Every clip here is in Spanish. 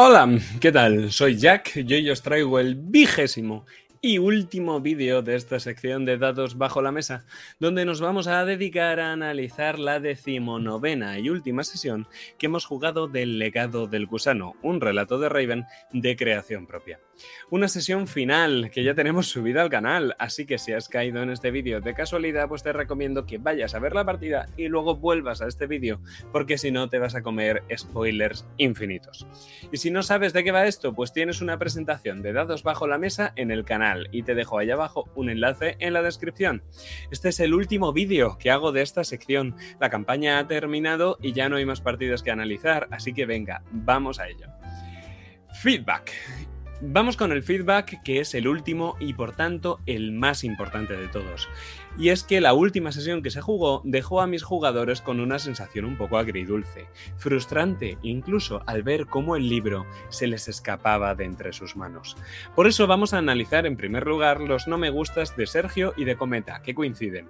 Hola, ¿qué tal? Soy Jack y hoy os traigo el vigésimo y último vídeo de esta sección de datos bajo la mesa, donde nos vamos a dedicar a analizar la decimonovena y última sesión que hemos jugado del legado del gusano, un relato de Raven de creación propia. Una sesión final que ya tenemos subida al canal, así que si has caído en este vídeo de casualidad, pues te recomiendo que vayas a ver la partida y luego vuelvas a este vídeo, porque si no te vas a comer spoilers infinitos. Y si no sabes de qué va esto, pues tienes una presentación de dados bajo la mesa en el canal y te dejo ahí abajo un enlace en la descripción. Este es el último vídeo que hago de esta sección. La campaña ha terminado y ya no hay más partidos que analizar, así que venga, vamos a ello. Feedback. Vamos con el feedback, que es el último y por tanto el más importante de todos. Y es que la última sesión que se jugó dejó a mis jugadores con una sensación un poco agridulce, frustrante incluso al ver cómo el libro se les escapaba de entre sus manos. Por eso vamos a analizar en primer lugar los no me gustas de Sergio y de Cometa, que coinciden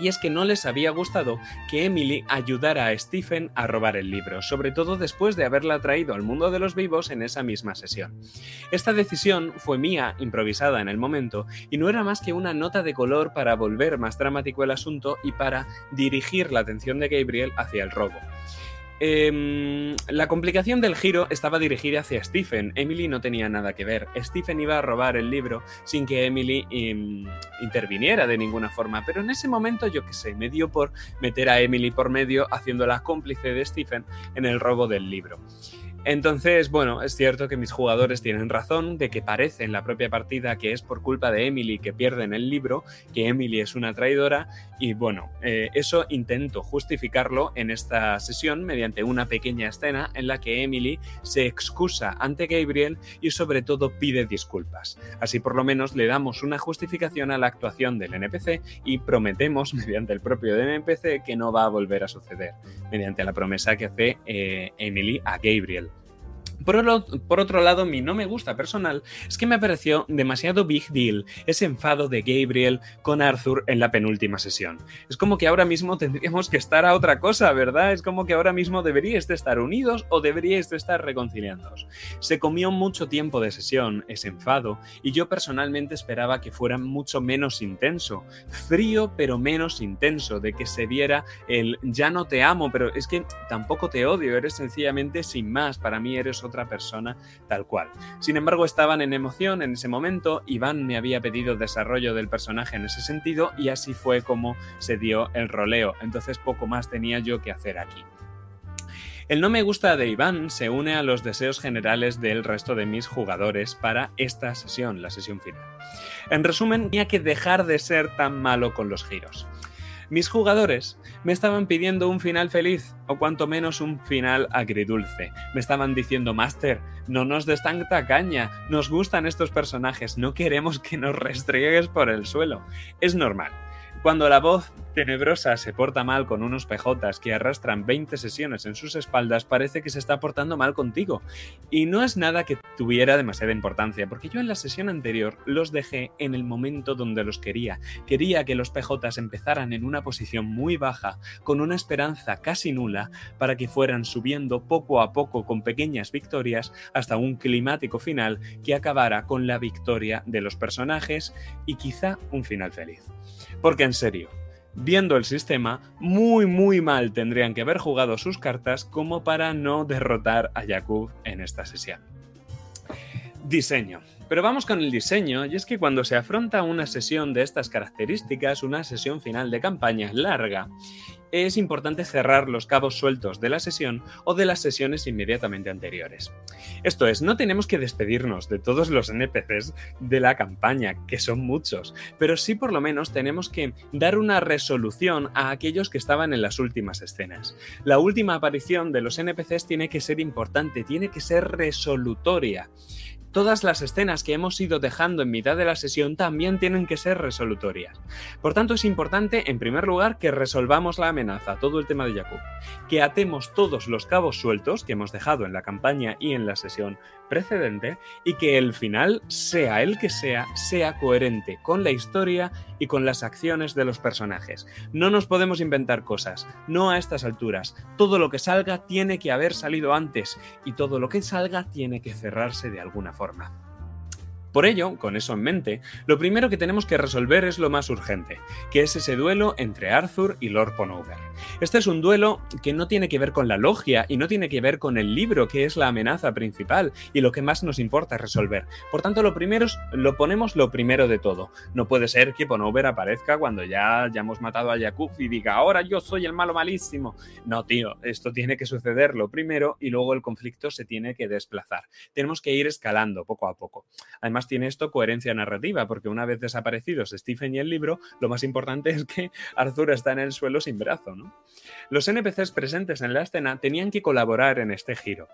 y es que no les había gustado que Emily ayudara a Stephen a robar el libro, sobre todo después de haberla traído al mundo de los vivos en esa misma sesión. Esta decisión fue mía, improvisada en el momento, y no era más que una nota de color para volver más dramático el asunto y para dirigir la atención de Gabriel hacia el robo. Em, la complicación del giro estaba dirigida hacia Stephen. Emily no tenía nada que ver. Stephen iba a robar el libro sin que Emily em, interviniera de ninguna forma. Pero en ese momento, yo qué sé, me dio por meter a Emily por medio, haciéndola cómplice de Stephen en el robo del libro. Entonces, bueno, es cierto que mis jugadores tienen razón de que parece en la propia partida que es por culpa de Emily que pierden el libro, que Emily es una traidora y bueno, eh, eso intento justificarlo en esta sesión mediante una pequeña escena en la que Emily se excusa ante Gabriel y sobre todo pide disculpas. Así por lo menos le damos una justificación a la actuación del NPC y prometemos mediante el propio NPC que no va a volver a suceder, mediante la promesa que hace eh, Emily a Gabriel. Por, otro lado, mi no me gusta personal es que me pareció demasiado big deal ese enfado de Gabriel con Arthur en la penúltima sesión. Es como que ahora mismo tendríamos que estar a otra cosa, ¿verdad? Es como que ahora mismo deberíais de estar unidos o deberíais de estar reconciliándoos. Se comió mucho tiempo de sesión ese enfado y yo personalmente esperaba que fuera mucho menos intenso. Frío pero menos intenso, de que se viera el ya no te amo, pero es que tampoco te odio, eres sencillamente sin más, para mí eres otra persona tal cual. Sin embargo, estaban en emoción en ese momento, Iván me había pedido desarrollo del personaje en ese sentido y así fue como se dio el roleo, entonces poco más tenía yo que hacer aquí. El no me gusta de Iván se une a los deseos generales del resto de mis jugadores para esta sesión, la sesión final. En resumen, tenía que dejar de ser tan malo con los giros. Mis jugadores me estaban pidiendo un final feliz, o cuanto menos un final agridulce. Me estaban diciendo, Master, no nos des tanta caña, nos gustan estos personajes, no queremos que nos restregues por el suelo. Es normal. Cuando la voz tenebrosa se porta mal con unos pejotas que arrastran 20 sesiones en sus espaldas, parece que se está portando mal contigo. Y no es nada que tuviera demasiada importancia, porque yo en la sesión anterior los dejé en el momento donde los quería. Quería que los pejotas empezaran en una posición muy baja, con una esperanza casi nula, para que fueran subiendo poco a poco con pequeñas victorias hasta un climático final que acabara con la victoria de los personajes y quizá un final feliz. Porque en serio, viendo el sistema, muy muy mal tendrían que haber jugado sus cartas como para no derrotar a Yakub en esta sesión. Diseño. Pero vamos con el diseño, y es que cuando se afronta una sesión de estas características, una sesión final de campaña larga, es importante cerrar los cabos sueltos de la sesión o de las sesiones inmediatamente anteriores. Esto es, no tenemos que despedirnos de todos los NPCs de la campaña, que son muchos, pero sí por lo menos tenemos que dar una resolución a aquellos que estaban en las últimas escenas. La última aparición de los NPCs tiene que ser importante, tiene que ser resolutoria todas las escenas que hemos ido dejando en mitad de la sesión también tienen que ser resolutorias. Por tanto, es importante, en primer lugar, que resolvamos la amenaza, todo el tema de Jakub, que atemos todos los cabos sueltos que hemos dejado en la campaña y en la sesión precedente y que el final, sea el que sea, sea coherente con la historia y con las acciones de los personajes. No nos podemos inventar cosas, no a estas alturas. Todo lo que salga tiene que haber salido antes y todo lo que salga tiene que cerrarse de alguna forma. Por ello, con eso en mente, lo primero que tenemos que resolver es lo más urgente, que es ese duelo entre Arthur y Lord Ponover. Este es un duelo que no tiene que ver con la logia y no tiene que ver con el libro, que es la amenaza principal y lo que más nos importa resolver. Por tanto, lo primero es, lo ponemos lo primero de todo. No puede ser que Ponover aparezca cuando ya hayamos matado a Yakub y diga, ahora yo soy el malo malísimo. No, tío, esto tiene que suceder lo primero y luego el conflicto se tiene que desplazar. Tenemos que ir escalando poco a poco. Además, tiene esto coherencia narrativa, porque una vez desaparecidos Stephen y el libro, lo más importante es que Arthur está en el suelo sin brazo. Los NPCs presentes en la escena tenían que colaborar en este giro,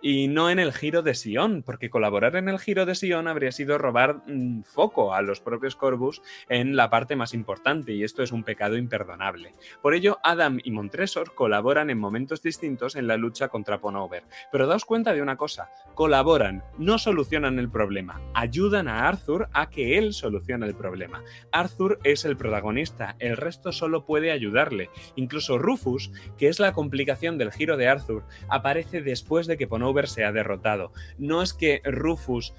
y no en el giro de Sion, porque colaborar en el giro de Sion habría sido robar mm, foco a los propios Corvus en la parte más importante, y esto es un pecado imperdonable. Por ello, Adam y Montresor colaboran en momentos distintos en la lucha contra Ponover. Pero daos cuenta de una cosa, colaboran, no solucionan el problema, a Arthur a que él solucione el problema. Arthur es el protagonista, el resto solo puede ayudarle. Incluso Rufus, que es la complicación del giro de Arthur, aparece después de que Ponover sea derrotado. No es que Rufus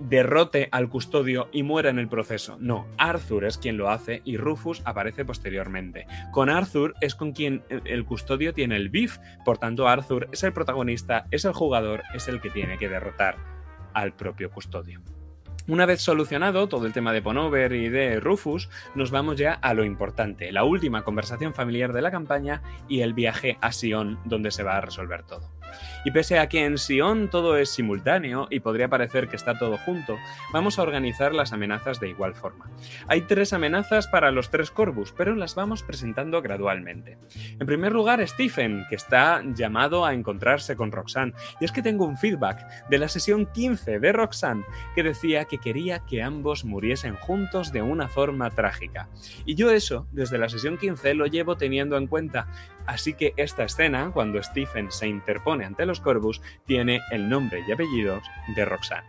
derrote al custodio y muera en el proceso. No, Arthur es quien lo hace y Rufus aparece posteriormente. Con Arthur es con quien el custodio tiene el beef, por tanto Arthur es el protagonista, es el jugador, es el que tiene que derrotar al propio custodio. Una vez solucionado todo el tema de Ponover y de Rufus, nos vamos ya a lo importante, la última conversación familiar de la campaña y el viaje a Sion donde se va a resolver todo. Y pese a que en Sion todo es simultáneo y podría parecer que está todo junto, vamos a organizar las amenazas de igual forma. Hay tres amenazas para los tres Corvus, pero las vamos presentando gradualmente. En primer lugar, Stephen, que está llamado a encontrarse con Roxanne. Y es que tengo un feedback de la sesión 15 de Roxanne que decía que quería que ambos muriesen juntos de una forma trágica. Y yo eso, desde la sesión 15, lo llevo teniendo en cuenta. Así que esta escena, cuando Stephen se interpone ante los Corvus, tiene el nombre y apellidos de Roxanne.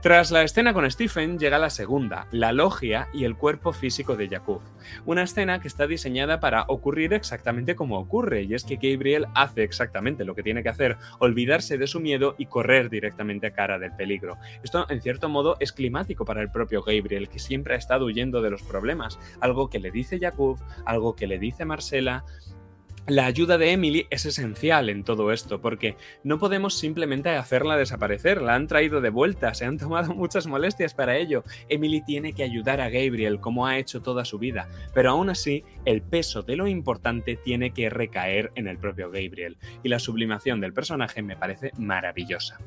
Tras la escena con Stephen llega la segunda, la logia y el cuerpo físico de Jakub. Una escena que está diseñada para ocurrir exactamente como ocurre, y es que Gabriel hace exactamente lo que tiene que hacer, olvidarse de su miedo y correr directamente a cara del peligro. Esto, en cierto modo, es climático para el propio Gabriel, que siempre ha estado huyendo de los problemas, algo que le dice Jakub, algo que le dice Marcela, la ayuda de Emily es esencial en todo esto, porque no podemos simplemente hacerla desaparecer, la han traído de vuelta, se han tomado muchas molestias para ello. Emily tiene que ayudar a Gabriel como ha hecho toda su vida, pero aún así el peso de lo importante tiene que recaer en el propio Gabriel, y la sublimación del personaje me parece maravillosa.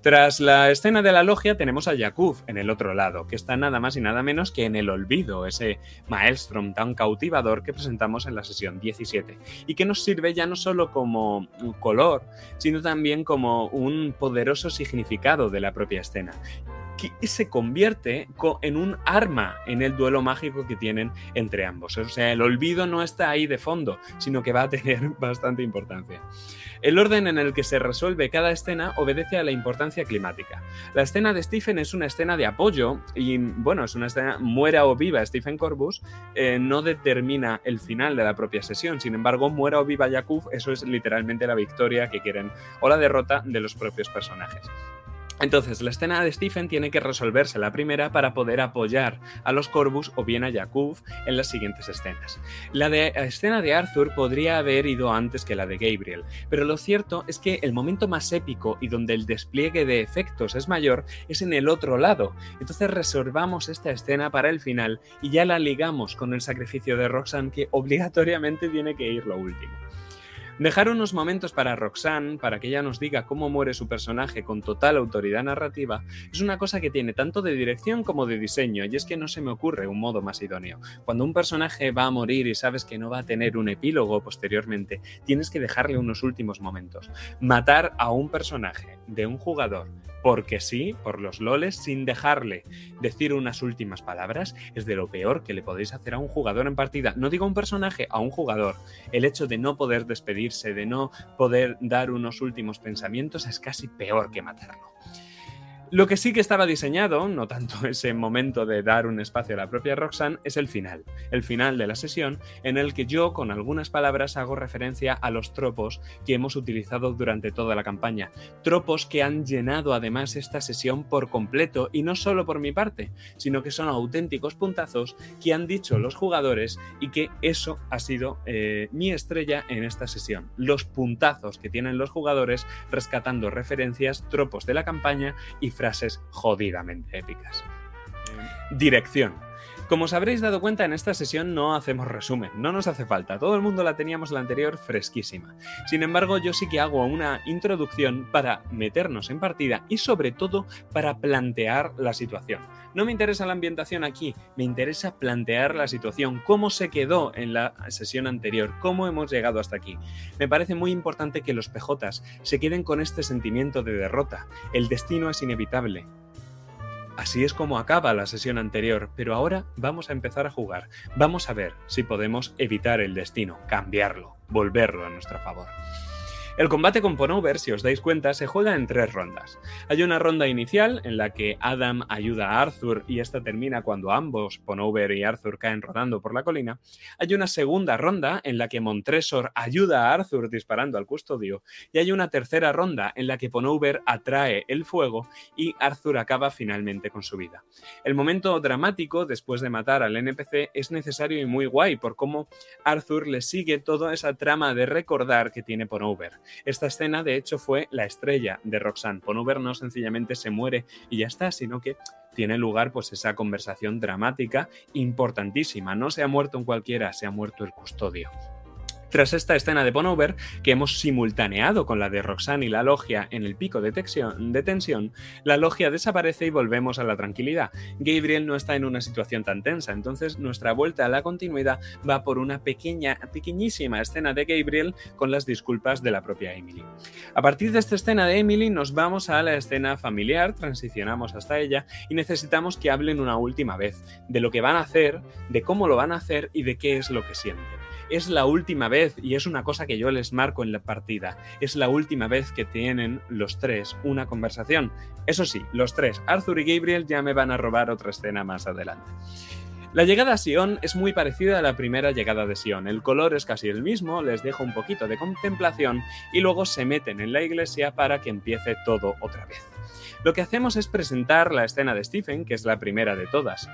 Tras la escena de la logia tenemos a Yakub en el otro lado, que está nada más y nada menos que en el olvido, ese maelstrom tan cautivador que presentamos en la sesión 17, y que nos sirve ya no solo como color, sino también como un poderoso significado de la propia escena que se convierte en un arma en el duelo mágico que tienen entre ambos. O sea, el olvido no está ahí de fondo, sino que va a tener bastante importancia. El orden en el que se resuelve cada escena obedece a la importancia climática. La escena de Stephen es una escena de apoyo y, bueno, es una escena muera o viva Stephen Corbus, eh, no determina el final de la propia sesión. Sin embargo, muera o viva Yakub, eso es literalmente la victoria que quieren o la derrota de los propios personajes. Entonces, la escena de Stephen tiene que resolverse la primera para poder apoyar a los Corvus o bien a Jakub en las siguientes escenas. La, de, escena de Arthur podría haber ido antes que la de Gabriel, pero lo cierto es que el momento más épico y donde el despliegue de efectos es mayor es en el otro lado. Entonces reservamos esta escena para el final y ya la ligamos con el sacrificio de Roxanne que obligatoriamente tiene que ir lo último. Dejar unos momentos para Roxanne, para que ella nos diga cómo muere su personaje con total autoridad narrativa, es una cosa que tiene tanto de dirección como de diseño, y es que no se me ocurre un modo más idóneo. Cuando un personaje va a morir y sabes que no va a tener un epílogo posteriormente, tienes que dejarle unos últimos momentos. Matar a un personaje de un jugador porque sí, por los loles, sin dejarle decir unas últimas palabras, es de lo peor que le podéis hacer a un jugador en partida. No digo a un personaje, a un jugador. El hecho de no poder despedirse, de no poder dar unos últimos pensamientos, es casi peor que matarlo. Lo que sí que estaba diseñado, no tanto ese momento de dar un espacio a la propia Roxanne, es el final, el final de la sesión en el que yo con algunas palabras hago referencia a los tropos que hemos utilizado durante toda la campaña, tropos que han llenado además esta sesión por completo y no solo por mi parte, sino que son auténticos puntazos que han dicho los jugadores y que eso ha sido eh, mi estrella en esta sesión, los puntazos que tienen los jugadores rescatando referencias, tropos de la campaña y frases jodidamente épicas. Dirección. Como os habréis dado cuenta, en esta sesión no hacemos resumen, no nos hace falta, todo el mundo la teníamos la anterior fresquísima. Sin embargo, yo sí que hago una introducción para meternos en partida y sobre todo para plantear la situación. No me interesa la ambientación aquí, me interesa plantear la situación, cómo se quedó en la sesión anterior, cómo hemos llegado hasta aquí. Me parece muy importante que los PJs se queden con este sentimiento de derrota. El destino es inevitable, Así es como acaba la sesión anterior, pero ahora vamos a empezar a jugar. Vamos a ver si podemos evitar el destino, cambiarlo, volverlo a nuestro favor. El combate con Ponover, si os dais cuenta, se juega en tres rondas. Hay una ronda inicial en la que Adam ayuda a Arthur y esta termina cuando ambos, Ponover y Arthur, caen rodando por la colina. Hay una segunda ronda en la que Montresor ayuda a Arthur disparando al custodio. Y hay una tercera ronda en la que Ponover atrae el fuego y Arthur acaba finalmente con su vida. El momento dramático después de matar al NPC es necesario y muy guay por cómo Arthur le sigue toda esa trama de recordar que tiene Ponover. Esta escena, de hecho, fue la estrella de Roxanne. Ponover no sencillamente se muere y ya está, sino que tiene lugar pues esa conversación dramática importantísima. No se ha muerto en cualquiera, se ha muerto el custodio. Tras esta escena de Ponover, que hemos simultaneado con la de Roxanne y la logia en el pico de, tensión, la logia desaparece y volvemos a la tranquilidad. Gabriel no está en una situación tan tensa, entonces nuestra vuelta a la continuidad va por una pequeña, pequeñísima escena de Gabriel con las disculpas de la propia Emily. A partir de esta escena de Emily nos vamos a la escena familiar, transicionamos hasta ella y necesitamos que hablen una última vez de lo que van a hacer, de cómo lo van a hacer y de qué es lo que sienten es la última vez, y es una cosa que yo les marco en la partida, es la última vez que tienen los tres una conversación. Eso sí, los tres, Arthur y Gabriel, ya me van a robar otra escena más adelante. La llegada a Sion es muy parecida a la primera llegada de Sion. El color es casi el mismo, les dejo un poquito de contemplación y luego se meten en la iglesia para que empiece todo otra vez. Lo que hacemos es presentar la escena de Stephen, que es la primera de todas.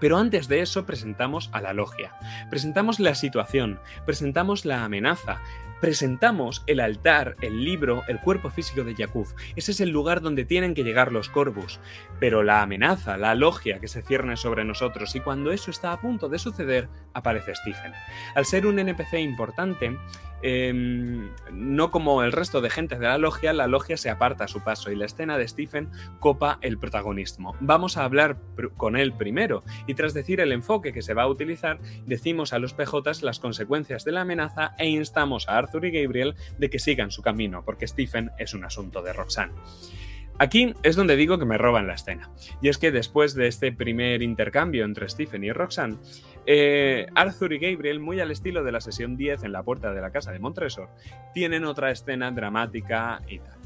Pero antes de eso presentamos a la logia, presentamos la situación, presentamos la amenaza, presentamos el altar, el libro, el cuerpo físico de Yakuf. Ese es el lugar donde tienen que llegar los Corvus. Pero la amenaza, la logia que se cierne sobre nosotros y cuando eso está a punto de suceder, aparece Stephen. Al ser un NPC importante, Em, no como el resto de gente de la logia, la logia se aparta a su paso y la escena de Stephen copa el protagonismo. Vamos a hablar con él primero y tras decir el enfoque que se va a utilizar, decimos a los PJs las consecuencias de la amenaza e instamos a Arthur y Gabriel de que sigan su camino, porque Stephen es un asunto de Roxanne. Aquí es donde digo que me roban la escena. Y es que después de este primer intercambio entre Stephen y Roxanne, eh, Arthur y Gabriel, muy al estilo de la sesión 10 en la puerta de la casa de Montresor, tienen otra escena dramática y tal.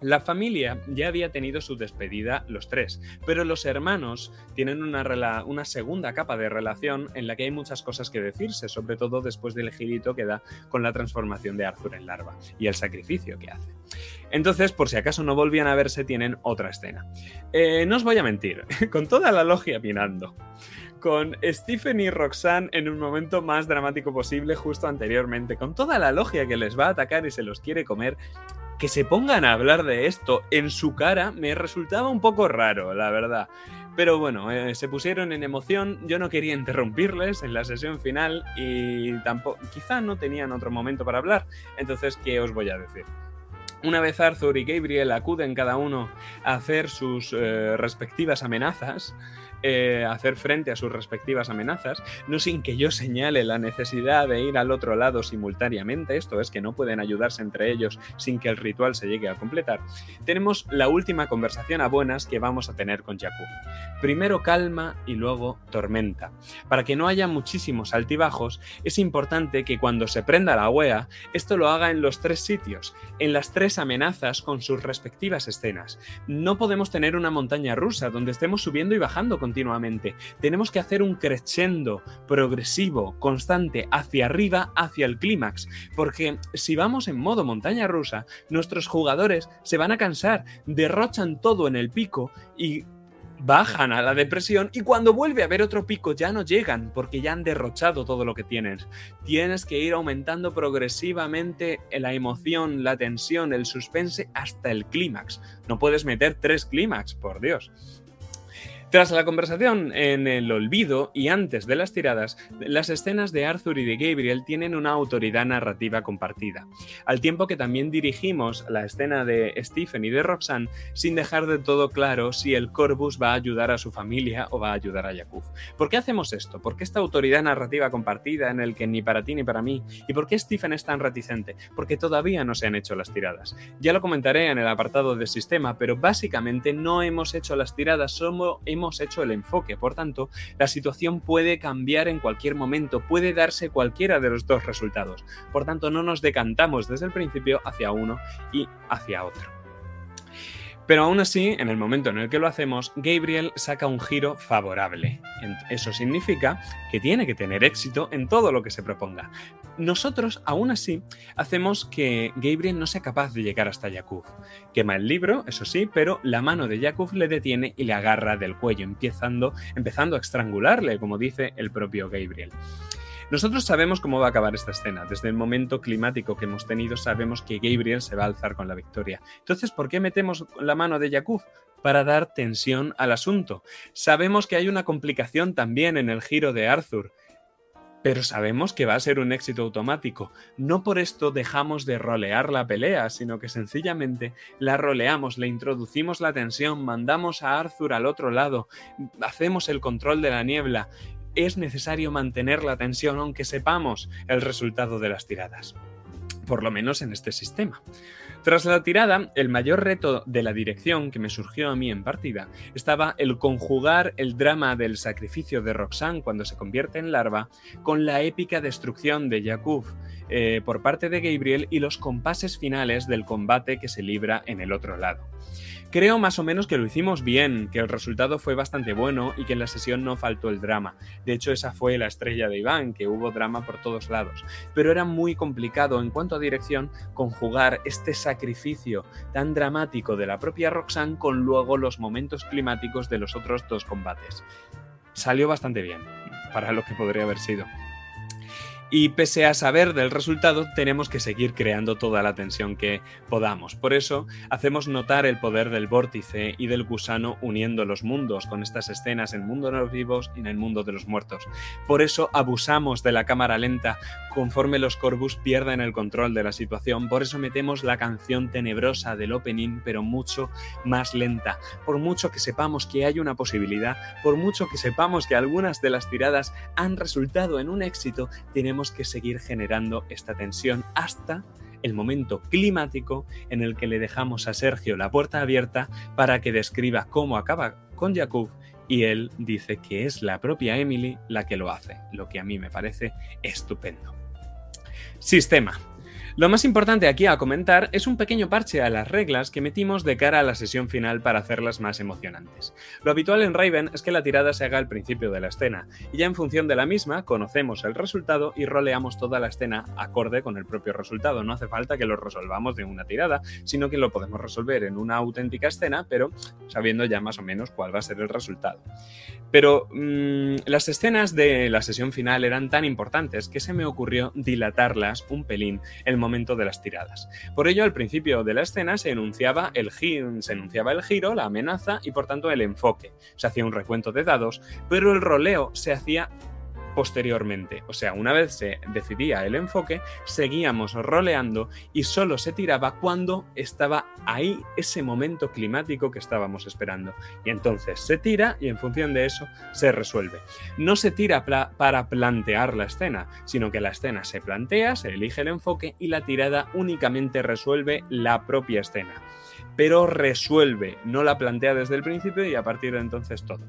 La familia ya había tenido su despedida los tres, pero los hermanos tienen una, segunda capa de relación en la que hay muchas cosas que decirse, sobre todo después del girito que da con la transformación de Arthur en larva y el sacrificio que hace. Entonces, por si acaso no volvían a verse, tienen otra escena. Eh, no os voy a mentir, con toda la logia mirando con Stephen y Roxanne en un momento más dramático posible justo anteriormente, con toda la logia que les va a atacar y se los quiere comer, que se pongan a hablar de esto en su cara me resultaba un poco raro, la verdad. Pero bueno, eh, se pusieron en emoción, yo no quería interrumpirles en la sesión final y tampoco, quizá no tenían otro momento para hablar, entonces, ¿qué os voy a decir? Una vez Arthur y Gabriel acuden cada uno a hacer sus eh, respectivas amenazas, eh, hacer frente a sus respectivas amenazas, no sin que yo señale la necesidad de ir al otro lado simultáneamente, esto es que no pueden ayudarse entre ellos sin que el ritual se llegue a completar, tenemos la última conversación a buenas que vamos a tener con Jakub. Primero calma y luego tormenta. Para que no haya muchísimos altibajos, es importante que cuando se prenda la wea, esto lo haga en los tres sitios, en las tres amenazas con sus respectivas escenas. No podemos tener una montaña rusa donde estemos subiendo y bajando con continuamente. Tenemos que hacer un crescendo progresivo, constante, hacia arriba, hacia el clímax. Porque si vamos en modo montaña rusa, nuestros jugadores se van a cansar, derrochan todo en el pico y bajan a la depresión y cuando vuelve a haber otro pico ya no llegan porque ya han derrochado todo lo que tienes. Tienes que ir aumentando progresivamente la emoción, la tensión, el suspense hasta el clímax. No puedes meter tres clímax, por Dios. Tras la conversación en el olvido y antes de las tiradas, las escenas de Arthur y de Gabriel tienen una autoridad narrativa compartida, al tiempo que también dirigimos la escena de Stephen y de Roxanne sin dejar de todo claro si el Corvus va a ayudar a su familia o va a ayudar a Yakuf. ¿Por qué hacemos esto? ¿Por qué esta autoridad narrativa compartida en el que ni para ti ni para mí? ¿Y por qué Stephen es tan reticente? Porque todavía no se han hecho las tiradas. Ya lo comentaré en el apartado de sistema, pero básicamente no hemos hecho las tiradas, hemos hecho el enfoque. Por tanto, la situación puede cambiar en cualquier momento, puede darse cualquiera de los dos resultados. Por tanto, no nos decantamos desde el principio hacia uno y hacia otro. Pero aún así, en el momento en el que lo hacemos, Gabriel saca un giro favorable. Eso significa que tiene que tener éxito en todo lo que se proponga. Nosotros, aún así, hacemos que Gabriel no sea capaz de llegar hasta Yakub. Quema el libro, eso sí, pero la mano de Yakub le detiene y le agarra del cuello, empezando, empezando a estrangularle, como dice el propio Gabriel. Nosotros sabemos cómo va a acabar esta escena. Desde el momento climático que hemos tenido sabemos que Gabriel se va a alzar con la victoria. Entonces, ¿por qué metemos la mano de Yakub? Para dar tensión al asunto. Sabemos que hay una complicación también en el giro de Arthur. Pero sabemos que va a ser un éxito automático. No por esto dejamos de rolear la pelea, sino que sencillamente la roleamos, le introducimos la tensión, mandamos a Arthur al otro lado, hacemos el control de la niebla es necesario mantener la tensión aunque sepamos el resultado de las tiradas, por lo menos en este sistema. Tras la tirada, el mayor reto de la dirección que me surgió a mí en partida estaba el conjugar el drama del sacrificio de Roxanne cuando se convierte en larva con la épica destrucción de Jakub eh, por parte de Gabriel y los compases finales del combate que se libra en el otro lado. Creo más o menos que lo hicimos bien, que el resultado fue bastante bueno y que en la sesión no faltó el drama. De hecho, esa fue la estrella de Iván, que hubo drama por todos lados. Pero era muy complicado en cuanto a dirección conjugar este sacrificio tan dramático de la propia Roxanne con luego los momentos climáticos de los otros dos combates. Salió bastante bien, para lo que podría haber sido. Y pese a saber del resultado, tenemos que seguir creando toda la tensión que podamos. Por eso, hacemos notar el poder del vórtice y del gusano uniendo los mundos con estas escenas en el mundo de los vivos y en el mundo de los muertos. Por eso abusamos de la cámara lenta conforme los Corvus pierden el control de la situación. Por eso metemos la canción tenebrosa del opening, pero mucho más lenta. Por mucho que sepamos que hay una posibilidad, por mucho que sepamos que algunas de las tiradas han resultado en un éxito, tenemos que seguir generando esta tensión hasta el momento climático en el que le dejamos a Sergio la puerta abierta para que describa cómo acaba con Jakub y él dice que es la propia Emily la que lo hace, lo que a mí me parece estupendo. Sistema. Lo más importante aquí a comentar es un pequeño parche a las reglas que metimos de cara a la sesión final para hacerlas más emocionantes. Lo habitual en Raven es que la tirada se haga al principio de la escena, y ya en función de la misma conocemos el resultado y roleamos toda la escena acorde con el propio resultado. No hace falta que lo resolvamos de una tirada, sino que lo podemos resolver en una auténtica escena, pero sabiendo ya más o menos cuál va a ser el resultado. Pero mmm, las escenas de la sesión final eran tan importantes que se me ocurrió dilatarlas un pelín el momento de las tiradas. Por ello, al principio de la escena se enunciaba el, el giro, la amenaza y por tanto el enfoque. Se hacía un recuento de dados, pero el roleo se hacía posteriormente. O sea, una vez se decidía el enfoque, seguíamos roleando y solo se tiraba cuando estaba ahí ese momento climático que estábamos esperando. Y entonces se tira y en función de eso se resuelve. No se tira para plantear la escena, sino que la escena se plantea, se elige el enfoque y la tirada únicamente resuelve la propia escena. Pero resuelve, no la plantea desde el principio y a partir de entonces todo.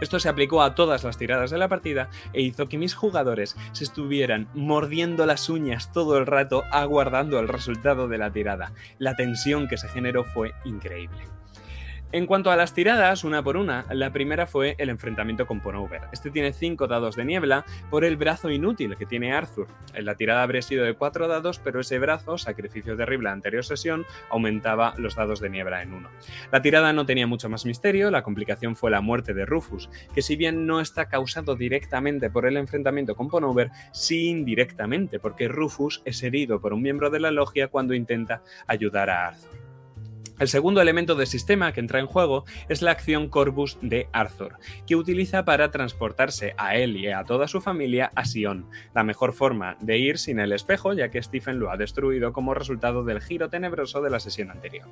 Esto se aplicó a todas las tiradas de la partida e hizo que mis jugadores se estuvieran mordiendo las uñas todo el rato aguardando el resultado de la tirada. La tensión que se generó fue increíble. En cuanto a las tiradas, una por una, la primera fue el enfrentamiento con Ponover. Este tiene 5 dados de niebla por el brazo inútil que tiene Arthur. En la tirada habría sido de 4 dados, pero ese brazo, sacrificio terrible la anterior sesión, aumentaba los dados de niebla en 1. La tirada no tenía mucho más misterio, la complicación fue la muerte de Rufus, que si bien no está causado directamente por el enfrentamiento con Ponover, sí indirectamente, porque Rufus es herido por un miembro de la logia cuando intenta ayudar a Arthur. El segundo elemento del sistema que entra en juego es la acción Corvus de Arthur, que utiliza para transportarse a él y a toda su familia a Sion, la mejor forma de ir sin el espejo ya que Stephen lo ha destruido como resultado del giro tenebroso de la sesión anterior.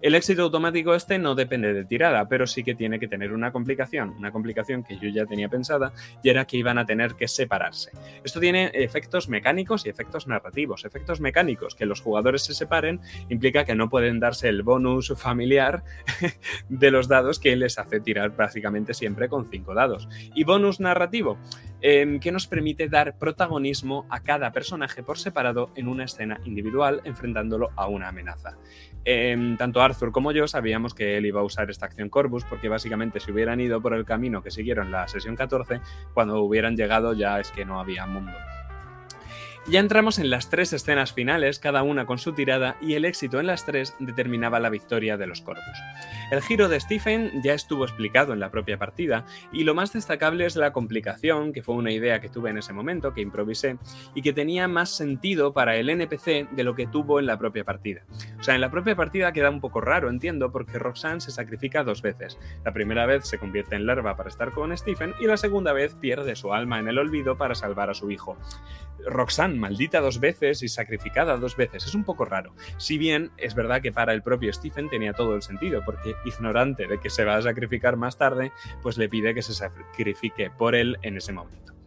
El éxito automático este no depende de tirada, pero sí que tiene que tener una complicación, una complicación que yo ya tenía pensada y era que iban a tener que separarse. Esto tiene efectos mecánicos y efectos narrativos. Efectos mecánicos, que los jugadores se separen, implica que no pueden darse el bonus familiar de los dados que les hace tirar básicamente siempre con 5 dados. Y bonus narrativo, em, que nos permite dar protagonismo a cada personaje por separado en una escena individual enfrentándolo a una amenaza. Em, tanto Arthur como yo sabíamos que él iba a usar esta acción Corvus porque básicamente si hubieran ido por el camino que siguieron la sesión 14, cuando hubieran llegado ya es que no había mundo. Ya entramos en las tres escenas finales, cada una con su tirada, y el éxito en las tres determinaba la victoria de los Corvus. El giro de Stephen ya estuvo explicado en la propia partida, y lo más destacable es la complicación, que fue una idea que tuve en ese momento, que improvisé, y que tenía más sentido para el NPC de lo que tuvo en la propia partida. O sea, en la propia partida queda un poco raro, entiendo, porque Roxanne se sacrifica dos veces. La primera vez se convierte en larva para estar con Stephen, y la segunda vez pierde su alma en el olvido para salvar a su hijo. Roxanne maldita dos veces y sacrificada dos veces. Es un poco raro. Si bien es verdad que para el propio Stephen tenía todo el sentido, porque ignorante de que se va a sacrificar más tarde, pues le pide que se sacrifique por él en ese momento.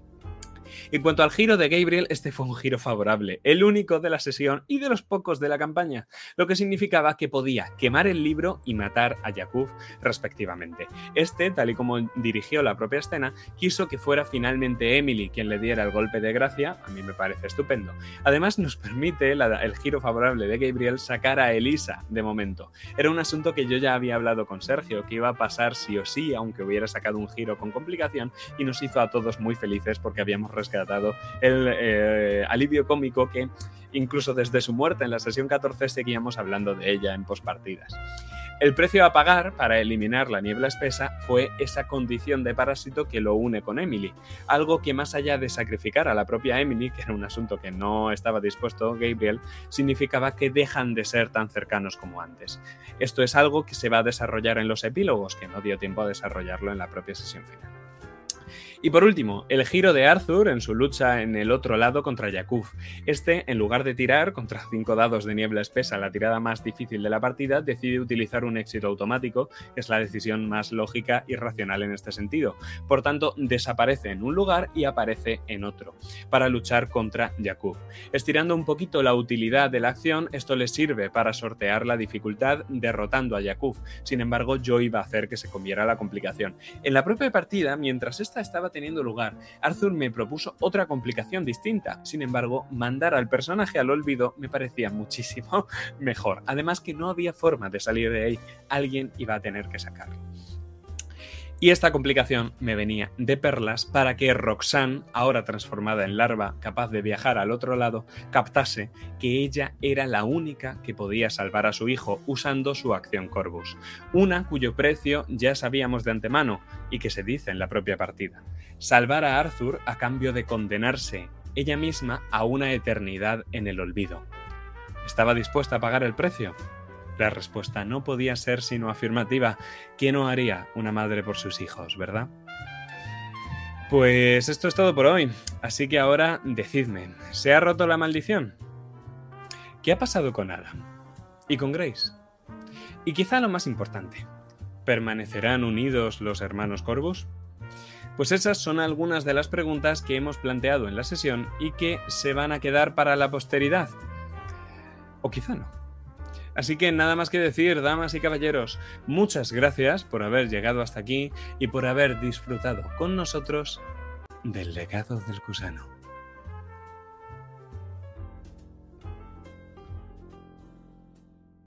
En cuanto al giro de Gabriel, este fue un giro favorable, el único de la sesión y de los pocos de la campaña, lo que significaba que podía quemar el libro y matar a Yakub respectivamente. Este, tal y como dirigió la propia escena, quiso que fuera finalmente Emily quien le diera el golpe de gracia, a mí me parece estupendo. Además nos permite el giro favorable de Gabriel sacar a Elisa de momento. Era un asunto que yo ya había hablado con Sergio, que iba a pasar sí o sí, aunque hubiera sacado un giro con complicación, y nos hizo a todos muy felices porque habíamos rescatado el eh, alivio cómico que incluso desde su muerte en la sesión 14 seguíamos hablando de ella en postpartidas. El precio a pagar para eliminar la niebla espesa fue esa condición de parásito que lo une con Emily, algo que más allá de sacrificar a la propia Emily, que era un asunto que no estaba dispuesto Gabriel, significaba que dejan de ser tan cercanos como antes. Esto es algo que se va a desarrollar en los epílogos, que no dio tiempo a desarrollarlo en la propia sesión final. Y por último, el giro de Arthur en su lucha en el otro lado contra Yakuf. Este, en lugar de tirar contra cinco dados de niebla espesa, la tirada más difícil de la partida, decide utilizar un éxito automático, que es la decisión más lógica y racional en este sentido. Por tanto, desaparece en un lugar y aparece en otro, para luchar contra Yakuf. Estirando un poquito la utilidad de la acción, esto le sirve para sortear la dificultad derrotando a Yakuf. Sin embargo, yo iba a hacer que se comiera la complicación. En la propia partida, mientras esta estaba teniendo lugar, Arthur me propuso otra complicación distinta. Sin embargo, mandar al personaje al olvido me parecía muchísimo mejor. Además que no había forma de salir de ahí, alguien iba a tener que sacarlo. Y esta complicación me venía de perlas para que Roxanne, ahora transformada en larva, capaz de viajar al otro lado, captase que ella era la única que podía salvar a su hijo usando su acción Corvus, una cuyo precio ya sabíamos de antemano y que se dice en la propia partida. Salvar a Arthur a cambio de condenarse ella misma a una eternidad en el olvido. ¿Estaba dispuesta a pagar el precio? La respuesta no podía ser sino afirmativa. ¿Quién no haría una madre por sus hijos, verdad? Pues esto es todo por hoy, así que ahora decidme, ¿se ha roto la maldición? ¿Qué ha pasado con Adam? ¿Y con Grace? Y quizá lo más importante, ¿permanecerán unidos los hermanos Corvus? Pues esas son algunas de las preguntas que hemos planteado en la sesión y que se van a quedar para la posteridad. O quizá no. Así que nada más que decir, damas y caballeros, muchas gracias por haber llegado hasta aquí y por haber disfrutado con nosotros del legado del gusano.